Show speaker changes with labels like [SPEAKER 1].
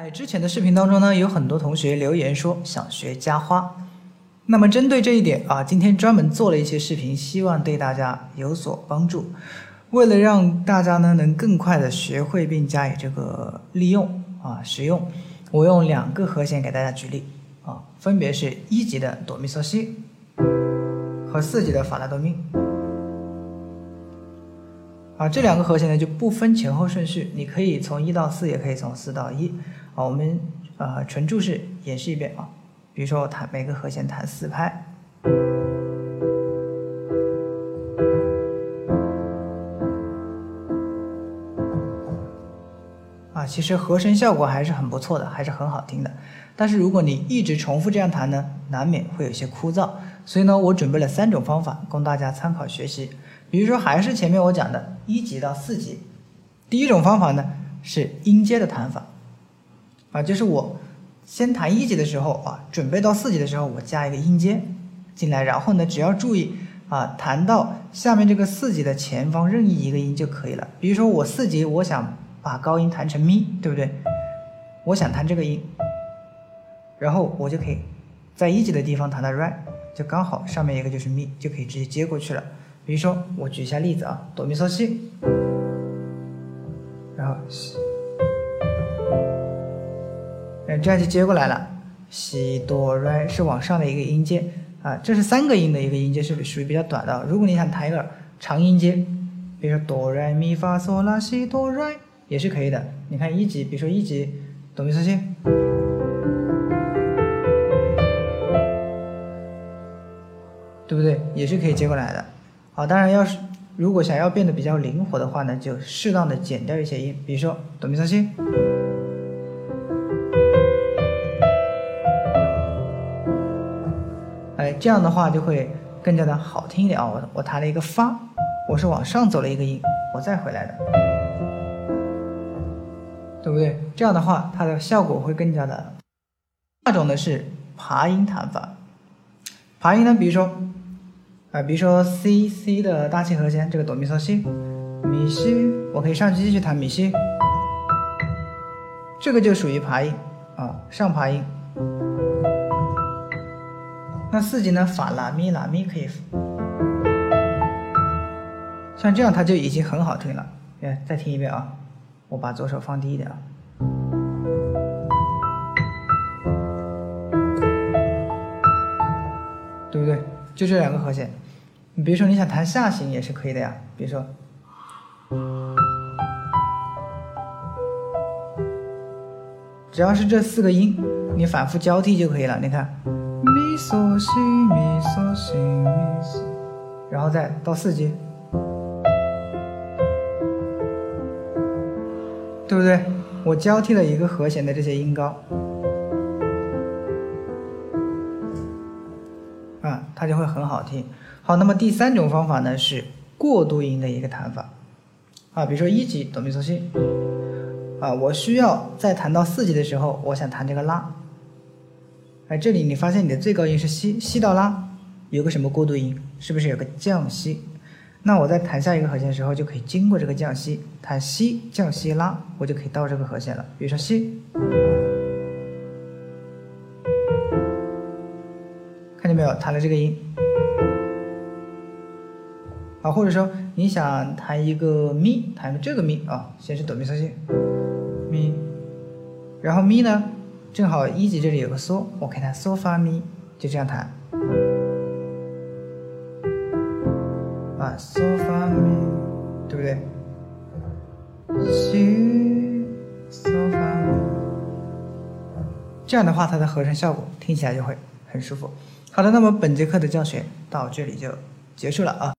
[SPEAKER 1] 在之前的视频当中呢，有很多同学留言说想学加花。那么针对这一点啊，今天专门做了一些视频，希望对大家有所帮助。为了让大家呢能更快的学会并加以这个利用啊使用，我用两个和弦给大家举例啊，分别是一级的哆咪嗦西和四级的法拉多咪。啊，这两个和弦呢就不分前后顺序，你可以从一到四，也可以从四到一。啊，我们呃纯注释演示一遍啊，比如说我弹每个和弦弹四拍。啊，其实和声效果还是很不错的，还是很好听的。但是如果你一直重复这样弹呢，难免会有些枯燥。所以呢，我准备了三种方法供大家参考学习。比如说，还是前面我讲的一级到四级，第一种方法呢是音阶的弹法，啊，就是我先弹一级的时候啊，准备到四级的时候，我加一个音阶进来，然后呢，只要注意啊，弹到下面这个四级的前方任意一个音就可以了。比如说我四级，我想把高音弹成咪，对不对？我想弹这个音，然后我就可以在一级的地方弹到 re，就刚好上面一个就是咪，就可以直接接过去了。比如说，我举一下例子啊，哆咪嗦西，然后西，哎，这样就接过来了。西哆来是往上的一个音阶啊，这是三个音的一个音阶，是属于比较短的。如果你想弹一个长音阶，比如说哆来咪发嗦拉西哆来，也是可以的。你看一级，比如说一级哆咪嗦西，对不对？也是可以接过来的。好，当然要是如果想要变得比较灵活的话呢，就适当的减掉一些音，比如说哆咪嗦西，哎，这样的话就会更加的好听一点啊。我我弹了一个发，我是往上走了一个音，我再回来的，对不对？这样的话它的效果会更加的。第二种呢是爬音弹法，爬音呢，比如说。啊，比如说 C C 的大七和弦，这个哆咪嗦西，咪西，我可以上去继续弹咪西，这个就属于爬音啊，上爬音。那四级呢，法拉咪拉咪可以，像这样它就已经很好听了。哎，再听一遍啊，我把左手放低一点啊，就这两个和弦，你比如说你想弹下行也是可以的呀。比如说，只要是这四个音，你反复交替就可以了。你看，咪嗦西咪嗦西咪嗦，然后再到四级，对不对？我交替了一个和弦的这些音高。它就会很好听。好，那么第三种方法呢是过渡音的一个弹法。啊，比如说一级哆咪嗦西，啊，我需要在弹到四级的时候，我想弹这个拉。哎，这里你发现你的最高音是西，西到拉有个什么过渡音？是不是有个降西？那我在弹下一个和弦的时候，就可以经过这个降西，弹西降西拉，我就可以到这个和弦了。比如说西。弹了这个音，啊，或者说你想弹一个咪，弹个这个咪啊，先是哆咪嗦西，咪，然后咪呢，正好一级这里有个嗦，我可以弹嗦发咪，就这样弹，啊，嗦发咪，对不对？西，嗦发咪，这样的话，它的和声效果听起来就会很舒服。好的，那么本节课的教学到这里就结束了啊。